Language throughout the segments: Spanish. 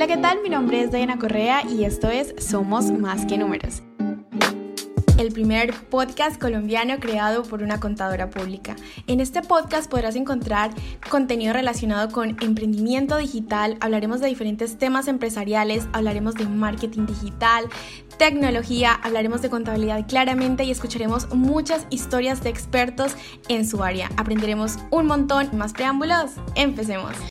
Hola, ¿qué tal? Mi nombre es Diana Correa y esto es Somos Más que Números el primer podcast colombiano creado por una contadora pública. En este podcast podrás encontrar contenido relacionado con emprendimiento digital, hablaremos de diferentes temas empresariales, hablaremos de marketing digital, tecnología, hablaremos de contabilidad claramente y escucharemos muchas historias de expertos en su área. Aprenderemos un montón. Más preámbulos, empecemos.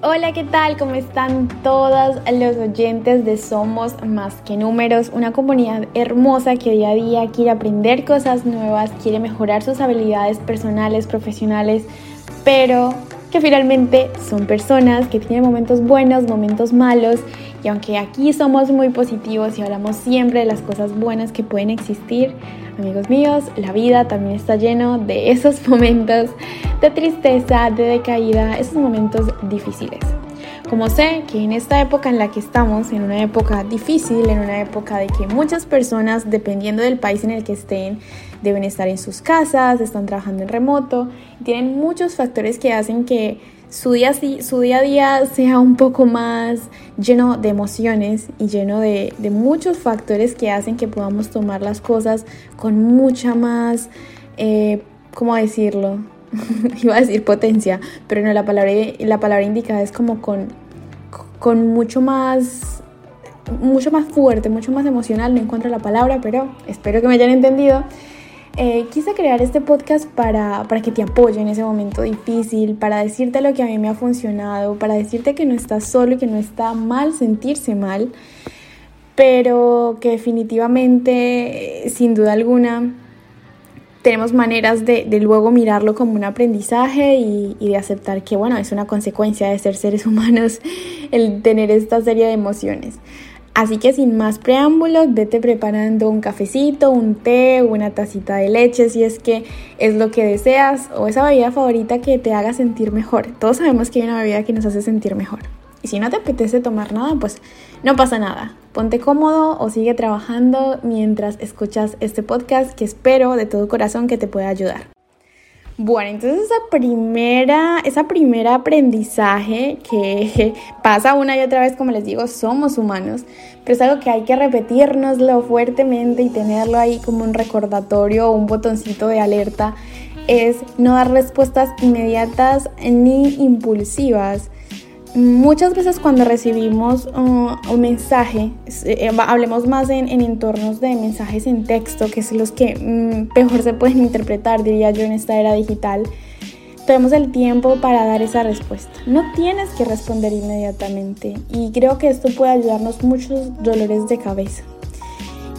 Hola, ¿qué tal? ¿Cómo están todos los oyentes de Somos Más que Números? Una comunidad hermosa que día a día quiere aprender cosas nuevas, quiere mejorar sus habilidades personales, profesionales, pero que finalmente son personas que tienen momentos buenos, momentos malos, y aunque aquí somos muy positivos y hablamos siempre de las cosas buenas que pueden existir, amigos míos, la vida también está lleno de esos momentos de tristeza, de decaída, esos momentos difíciles. Como sé que en esta época en la que estamos, en una época difícil, en una época de que muchas personas, dependiendo del país en el que estén, deben estar en sus casas, están trabajando en remoto, tienen muchos factores que hacen que su día, su día a día sea un poco más lleno de emociones y lleno de, muchos factores que hacen que podamos tomar las cosas con mucha más, eh, ¿cómo decirlo? Iba a decir potencia, pero no, la palabra, la palabra indicada es como con, con mucho más mucho más fuerte, mucho más emocional, no encuentro la palabra, pero espero que me hayan entendido. Eh, quise crear este podcast para, para que te apoye en ese momento difícil, para decirte lo que a mí me ha funcionado, para decirte que no estás solo y que no está mal sentirse mal, pero que definitivamente, eh, sin duda alguna, tenemos maneras de, luego mirarlo como un aprendizaje y, de aceptar que, bueno, es una consecuencia de ser seres humanos el tener esta serie de emociones. Así que sin más preámbulos, vete preparando un cafecito, un té, una tacita de leche si es que es lo que deseas o esa bebida favorita que te haga sentir mejor. Todos sabemos que hay una bebida que nos hace sentir mejor. Y si no te apetece tomar nada, pues no pasa nada. Ponte cómodo o sigue trabajando mientras escuchas este podcast que espero de todo corazón que te pueda ayudar. Bueno, entonces esa primera, esa primera aprendizaje que pasa una y otra vez, como les digo, somos humanos, pero es algo que hay que repetirnoslo fuertemente y tenerlo ahí como un recordatorio o un botoncito de alerta, es no dar respuestas inmediatas ni impulsivas Muchas veces cuando recibimos uh, un mensaje, eh, hablemos más en, entornos de mensajes en texto, que son los que mm, mejor se pueden interpretar, diría yo, en esta era digital, tenemos el tiempo para dar esa respuesta. No tienes que responder inmediatamente y creo que esto puede ayudarnos muchos dolores de cabeza.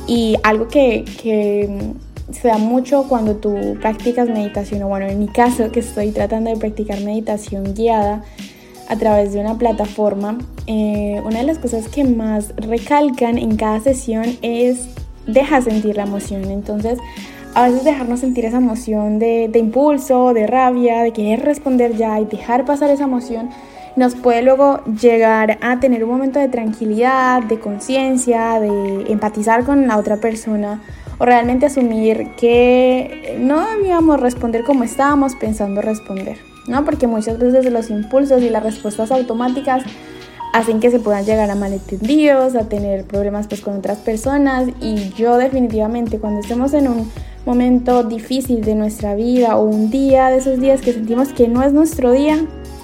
Y algo que, que mm, se da mucho cuando tú practicas meditación, o bueno, en mi caso que estoy tratando de practicar meditación guiada, a través de una plataforma, eh, una de las cosas que más recalcan en cada sesión es deja sentir la emoción. Entonces, a veces dejarnos sentir esa emoción de, de impulso, de rabia, de querer responder ya y dejar pasar esa emoción nos puede luego llegar a tener un momento de tranquilidad, de conciencia, de empatizar con la otra persona o realmente asumir que no debíamos responder como estábamos pensando responder. ¿No? Porque muchas veces los impulsos y las respuestas automáticas hacen que se puedan llegar a malentendidos, a tener problemas pues con otras personas y yo definitivamente cuando estemos en un momento difícil de nuestra vida o un día de esos días que sentimos que no es nuestro día,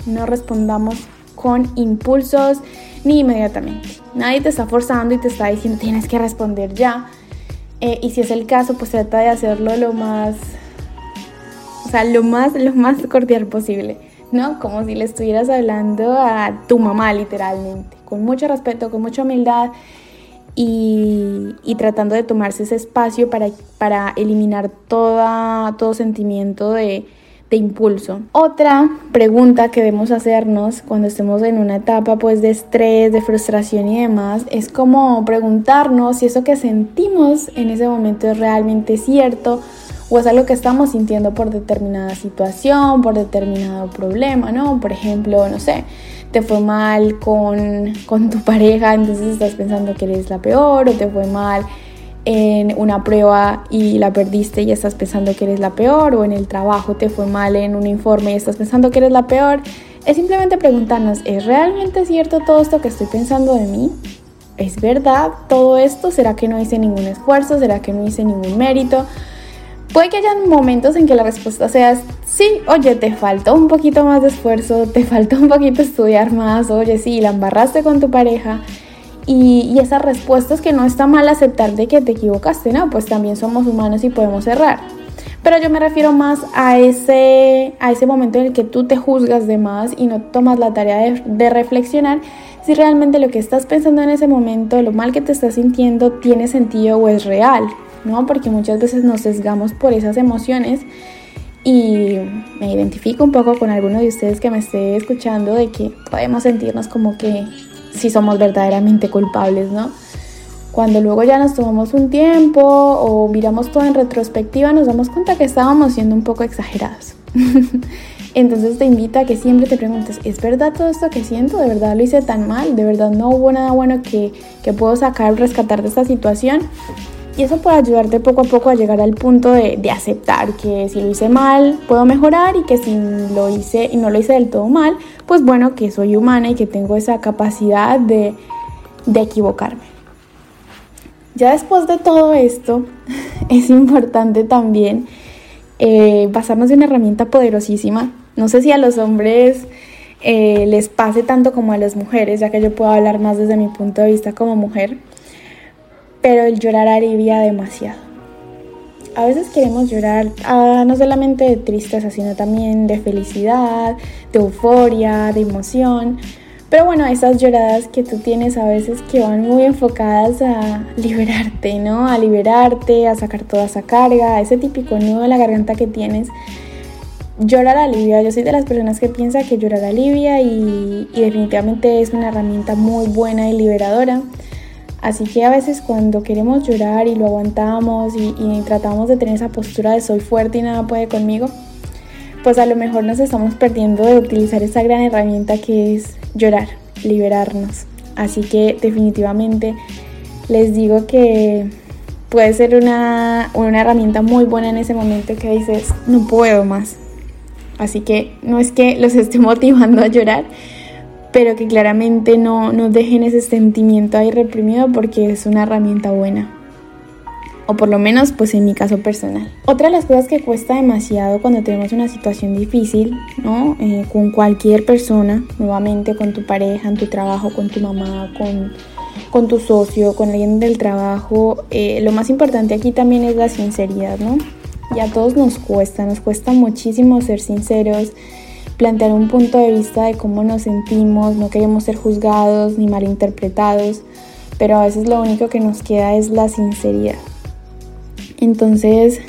no respondamos con impulsos ni inmediatamente. Nadie te está forzando y te está diciendo tienes que responder ya. Eh, y si es el caso, pues trata de hacerlo lo más sea, lo más, lo más cordial posible, ¿no? Como si le estuvieras hablando a tu mamá literalmente, con mucho respeto, con mucha humildad y, tratando de tomarse ese espacio para, para eliminar toda, todo sentimiento de, de impulso. Otra pregunta que debemos hacernos cuando estemos en una etapa pues de estrés, de frustración y demás es como preguntarnos si eso que sentimos en ese momento es realmente cierto o es algo que estamos sintiendo por determinada situación, por determinado problema, ¿no? Por ejemplo, no sé, te fue mal con, con tu pareja, entonces estás pensando que eres la peor, o te fue mal en una prueba y la perdiste y estás pensando que eres la peor, o en el trabajo te fue mal en un informe y estás pensando que eres la peor. es simplemente preguntarnos, ¿es realmente cierto todo esto que estoy pensando de mí? ¿Es verdad todo esto? ¿Será que no hice ningún esfuerzo? ¿Será que no hice ningún mérito? Puede que haya momentos en que la respuesta sea sí, oye, te faltó un poquito más de esfuerzo, te faltó un poquito estudiar más, oye, sí, la embarraste con tu pareja. Y, esas respuestas que no está mal aceptar de que te equivocaste, ¿no? Pues también somos humanos y podemos errar. Pero yo me refiero más a ese, a ese momento en el que tú te juzgas de más y no tomas la tarea de reflexionar si realmente lo que estás pensando en ese momento, lo mal que te estás sintiendo, tiene sentido o es real, ¿no? Porque muchas veces nos sesgamos por esas emociones y me identifico un poco con alguno de ustedes que me esté escuchando de que podemos sentirnos como que si somos verdaderamente culpables, ¿no? Cuando luego ya nos tomamos un tiempo o miramos todo en retrospectiva, nos damos cuenta que estábamos siendo un poco exagerados. Entonces te invito a que siempre te preguntes, ¿es verdad todo esto que siento? ¿De verdad lo hice tan mal? ¿De verdad no hubo nada bueno que, que puedo sacar o rescatar de esta situación? Y eso puede ayudarte poco a poco a llegar al punto de, de, aceptar que si lo hice mal puedo mejorar y que si lo hice y no lo hice del todo mal, pues bueno, que soy humana y que tengo esa capacidad de, de equivocarme. Ya después de todo esto, es importante también eh, basarnos en una herramienta poderosísima. No sé si a los hombres eh, les pase tanto como a las mujeres, ya que yo puedo hablar más desde mi punto de vista como mujer, pero el llorar alivia demasiado. A veces queremos llorar ah, no solamente de tristeza, sino también de felicidad, de euforia, de emoción. Pero bueno, esas lloradas que tú tienes a veces que van muy enfocadas a liberarte, ¿no? A liberarte, a sacar toda esa carga, ese típico nudo de la garganta que tienes. Llorar alivia, yo soy de las personas que piensa que llorar alivia y, y definitivamente es una herramienta muy buena y liberadora. Así que a veces cuando queremos llorar y lo aguantamos y, tratamos de tener esa postura de soy fuerte y nada puede conmigo, pues a lo mejor nos estamos perdiendo de utilizar esa gran herramienta que es llorar, liberarnos. Así que definitivamente les digo que puede ser una, una, herramienta muy buena en ese momento que dices, no puedo más. Así que no es que los esté motivando a llorar, pero que claramente no, no dejen ese sentimiento ahí reprimido porque es una herramienta buena o por lo menos pues en mi caso personal. Otra de las cosas que cuesta demasiado cuando tenemos una situación difícil, ¿no? Eh, con cualquier persona, nuevamente con tu pareja, en tu trabajo, con tu mamá, con, con tu socio, con alguien del trabajo, eh, lo más importante aquí también es la sinceridad, ¿no? Y a todos nos cuesta, nos cuesta muchísimo ser sinceros, plantear un punto de vista de cómo nos sentimos, no queremos ser juzgados ni malinterpretados, pero a veces lo único que nos queda es la sinceridad. Entonces,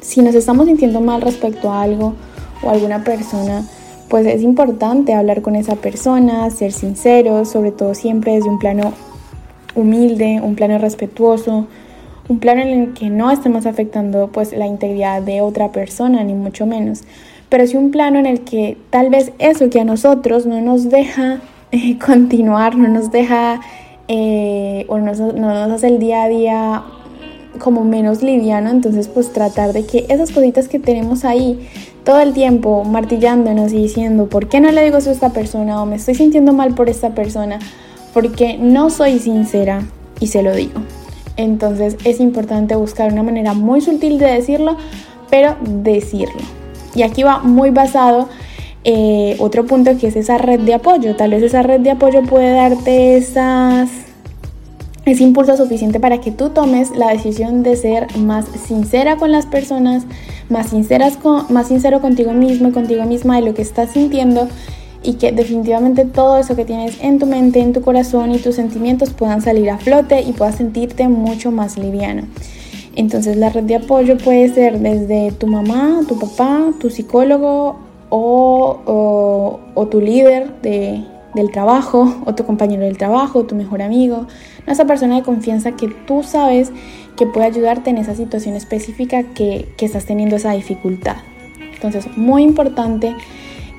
si nos estamos sintiendo mal respecto a algo o a alguna persona, pues es importante hablar con esa persona, ser sinceros, sobre todo siempre desde un plano humilde, un plano respetuoso, un plano en el que no estemos afectando pues la integridad de otra persona, ni mucho menos, pero sí un plano en el que tal vez eso que a nosotros no nos deja eh, continuar, no nos deja eh, o no, no nos hace el día a día como menos liviano, entonces pues tratar de que esas cositas que tenemos ahí todo el tiempo martillándonos y diciendo, ¿por qué no le digo eso a esta persona? O me estoy sintiendo mal por esta persona, porque no soy sincera y se lo digo. Entonces es importante buscar una manera muy sutil de decirlo, pero decirlo. Y aquí va muy basado eh, otro punto que es esa red de apoyo. Tal vez esa red de apoyo puede darte esas es impulso suficiente para que tú tomes la decisión de ser más sincera con las personas, más, sinceras con, más sincero contigo mismo y contigo misma de lo que estás sintiendo y que definitivamente todo eso que tienes en tu mente, en tu corazón y tus sentimientos puedan salir a flote y puedas sentirte mucho más liviano. Entonces la red de apoyo puede ser desde tu mamá, tu papá, tu psicólogo o, o, tu líder de, del trabajo o tu compañero del trabajo, tu mejor amigo, no esa persona de confianza que tú sabes que puede ayudarte en esa situación específica que, que estás teniendo esa dificultad. Entonces, muy importante,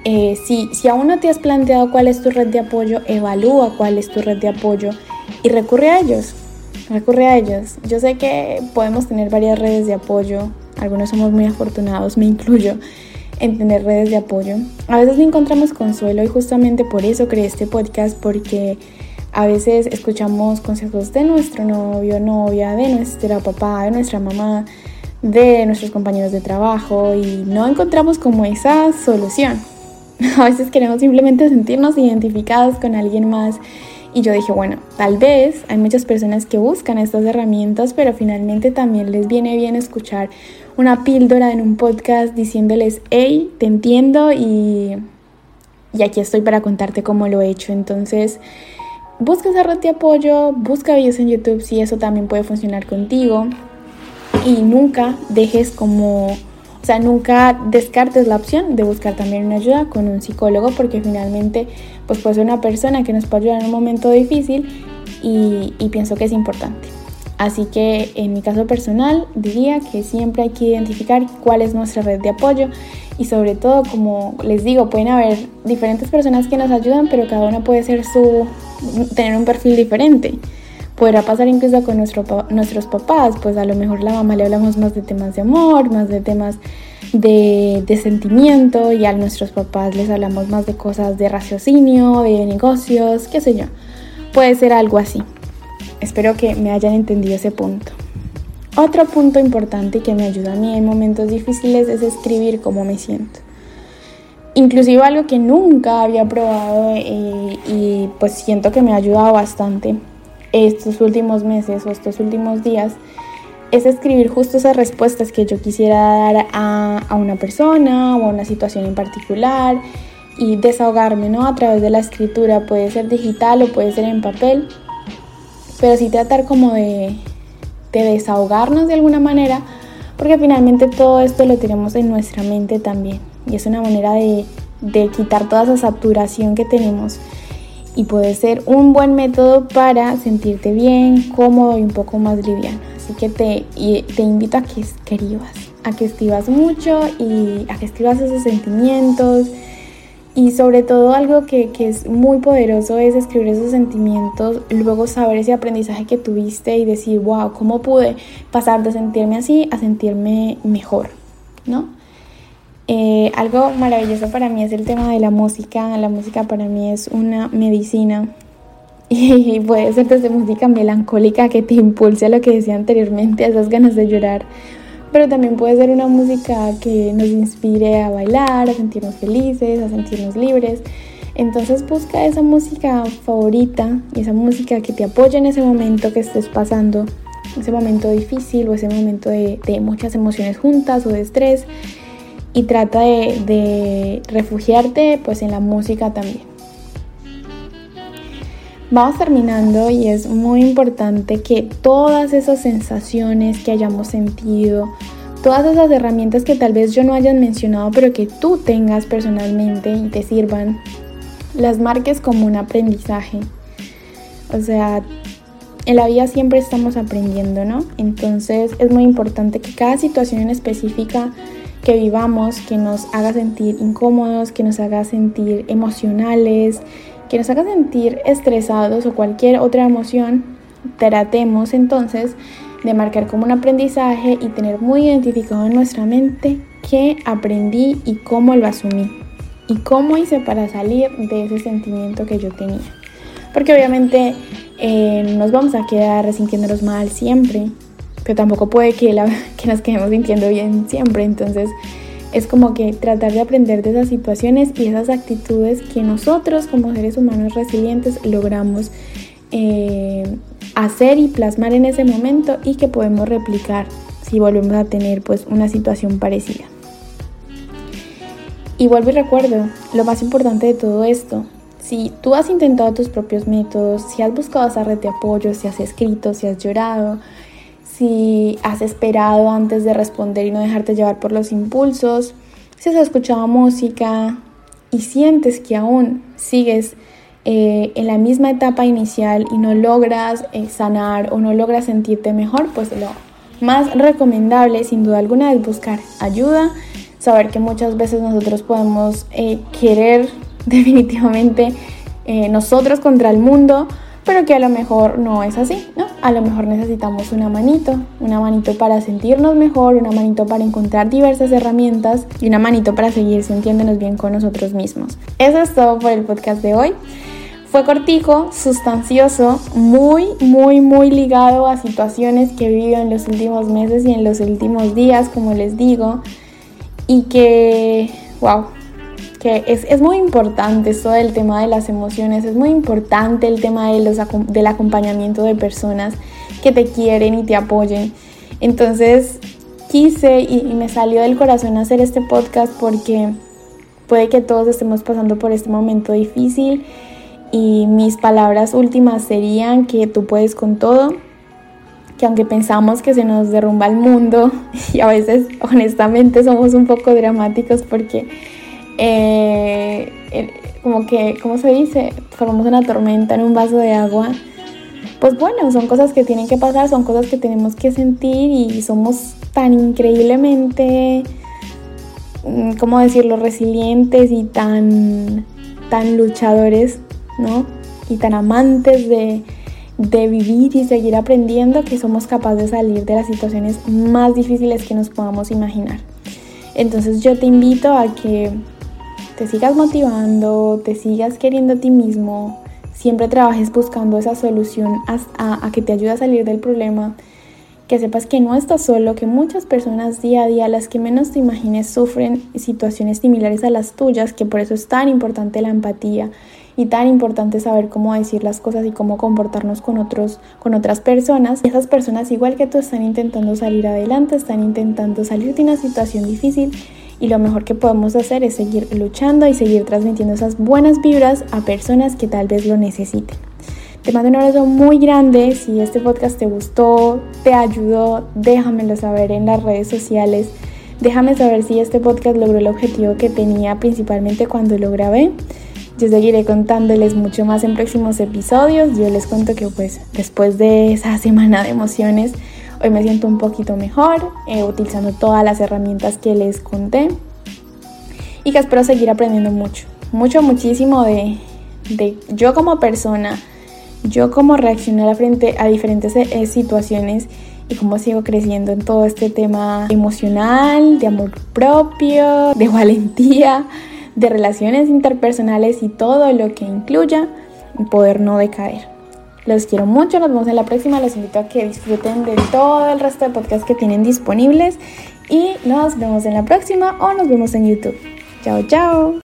eh, si, si aún no te has planteado cuál es tu red de apoyo, evalúa cuál es tu red de apoyo y recurre a ellos. Recurre a ellos. Yo sé que podemos tener varias redes de apoyo, algunos somos muy afortunados, me incluyo, en tener redes de apoyo. A veces no encontramos consuelo y justamente por eso creé este podcast porque a veces escuchamos consejos de nuestro novio, novia, de nuestra papá, de nuestra mamá, de nuestros compañeros de trabajo y no encontramos como esa solución. A veces queremos simplemente sentirnos identificados con alguien más y yo dije, bueno, tal vez hay muchas personas que buscan estas herramientas, pero finalmente también les viene bien escuchar una píldora en un podcast diciéndoles, hey, te entiendo y, y aquí estoy para contarte cómo lo he hecho. Entonces, busca esa red de apoyo, busca videos en YouTube si eso también puede funcionar contigo y nunca dejes como, o sea, nunca descartes la opción de buscar también una ayuda con un psicólogo porque finalmente pues puede ser una persona que nos puede ayudar en un momento difícil y, y pienso que es importante. Así que en mi caso personal diría que siempre hay que identificar cuál es nuestra red de apoyo y sobre todo, como les digo, pueden haber diferentes personas que nos ayudan, pero cada una puede ser su tener un perfil diferente. Podrá pasar incluso con nuestro, nuestros papás, pues a lo mejor la mamá le hablamos más de temas de amor, más de temas de, de sentimiento y a nuestros papás les hablamos más de cosas de raciocinio, de negocios, qué sé yo. Puede ser algo así. Espero que me hayan entendido ese punto. Otro punto importante que me ayuda a mí en momentos difíciles es escribir cómo me siento. Inclusive algo que nunca había probado eh, y pues siento que me ha ayudado bastante estos últimos meses o estos últimos días es escribir justo esas respuestas que yo quisiera dar a, a, una persona o a una situación en particular y desahogarme ¿no? a través de la escritura. Puede ser digital o puede ser en papel, pero sí tratar como de, de desahogarnos de alguna manera, porque finalmente todo esto lo tenemos en nuestra mente también y es una manera de, de quitar toda esa saturación que tenemos y puede ser un buen método para sentirte bien, cómodo y un poco más liviano. Así que te, te invito a que escribas, a que escribas mucho y a que escribas esos sentimientos. Y sobre todo algo que, que es muy poderoso es escribir esos sentimientos, luego saber ese aprendizaje que tuviste y decir, wow, ¿cómo pude pasar de sentirme así a sentirme mejor? ¿No? Eh, algo maravilloso para mí es el tema de la música. La música para mí es una medicina y puede ser desde música melancólica que te impulse a lo que decía anteriormente, a esas ganas de llorar. Pero también puede ser una música que nos inspire a bailar, a sentirnos felices, a sentirnos libres. Entonces busca esa música favorita y esa música que te apoye en ese momento que estés pasando, ese momento difícil o ese momento de, de muchas emociones juntas o de estrés y trata de, refugiarte pues en la música también. Vamos terminando y es muy importante que todas esas sensaciones que hayamos sentido, todas esas herramientas que tal vez yo no hayan mencionado, pero que tú tengas personalmente y te sirvan, las marques como un aprendizaje. O sea, en la vida siempre estamos aprendiendo, ¿no? Entonces es muy importante que cada situación en específica que vivamos, que nos haga sentir incómodos, que nos haga sentir emocionales, que nos haga sentir estresados o cualquier otra emoción, tratemos entonces de marcar como un aprendizaje y tener muy identificado en nuestra mente qué aprendí y cómo lo asumí y cómo hice para salir de ese sentimiento que yo tenía. Porque obviamente eh, nos vamos a quedar sintiéndonos mal siempre, pero tampoco puede que, la, que nos quedemos sintiendo bien siempre. Entonces es como que tratar de aprender de esas situaciones y esas actitudes que nosotros como seres humanos resilientes logramos eh, hacer y plasmar en ese momento y que podemos replicar si volvemos a tener pues una situación parecida. Y vuelvo y recuerdo, lo más importante de todo esto, si tú has intentado tus propios métodos, si has buscado esa red de apoyo, si has escrito, si has llorado, si has esperado antes de responder y no dejarte llevar por los impulsos, si has escuchado música y sientes que aún sigues eh, en la misma etapa inicial y no logras eh, sanar o no logras sentirte mejor, pues lo más recomendable sin duda alguna es buscar ayuda, saber que muchas veces nosotros podemos eh, querer definitivamente nosotros contra el mundo, pero que a lo mejor no es así, ¿no? a lo mejor necesitamos una manito, una manito para sentirnos mejor, una manito para encontrar diversas herramientas y una manito para seguir sintiéndonos bien con nosotros mismos. Eso es todo por el podcast de hoy. Fue cortico, sustancioso, muy, muy, muy ligado a situaciones que he vivido en los últimos meses y en los últimos días, como les digo, y que, wow, que es, es, muy importante esto del tema de las emociones, es muy importante el tema de los, del acompañamiento de personas que te quieren y te apoyen. Entonces quise y, y me salió del corazón hacer este podcast porque puede que todos estemos pasando por este momento difícil y mis palabras últimas serían que tú puedes con todo, que aunque pensamos que se nos derrumba el mundo y a veces honestamente somos un poco dramáticos porque eh, como que, ¿cómo se dice? Formamos una tormenta en un vaso de agua. Pues bueno, son cosas que tienen que pasar, son cosas que tenemos que sentir y somos tan increíblemente, mm, ¿cómo decirlo?, resilientes y tan, tan luchadores ¿no? Y tan amantes de, de vivir y seguir aprendiendo que somos capaces de salir de las situaciones más difíciles que nos podamos imaginar. Entonces yo te invito a que te sigas motivando, te sigas queriendo a ti mismo, siempre trabajes buscando esa solución a, que te ayude a salir del problema, que sepas que no estás solo, que muchas personas día a día, las que menos te imagines, sufren situaciones similares a las tuyas, que por eso es tan importante la empatía y tan importante saber cómo decir las cosas y cómo comportarnos con otros con otras personas. Y esas personas igual que tú están intentando salir adelante, están intentando salir de una situación difícil y lo mejor que podemos hacer es seguir luchando y seguir transmitiendo esas buenas vibras a personas que tal vez lo necesiten. Te mando un abrazo muy grande. Si este podcast te gustó, te ayudó, déjamelo saber en las redes sociales. Déjame saber si este podcast logró el objetivo que tenía principalmente cuando lo grabé. Yo seguiré contándoles mucho más en próximos episodios. Yo les cuento que pues después de esa semana de emociones, hoy me siento un poquito mejor, eh, utilizando todas las herramientas que les conté. Y que espero seguir aprendiendo mucho, mucho, muchísimo de, de yo como persona, yo cómo reaccionar frente a diferentes eh, situaciones y cómo sigo creciendo en todo este tema emocional, de amor propio, de valentía de relaciones interpersonales y todo lo que incluya poder no decaer. Los quiero mucho, nos vemos en la próxima, los invito a que disfruten de todo el resto de podcasts que tienen disponibles y nos vemos en la próxima o nos vemos en YouTube. Chao, chao.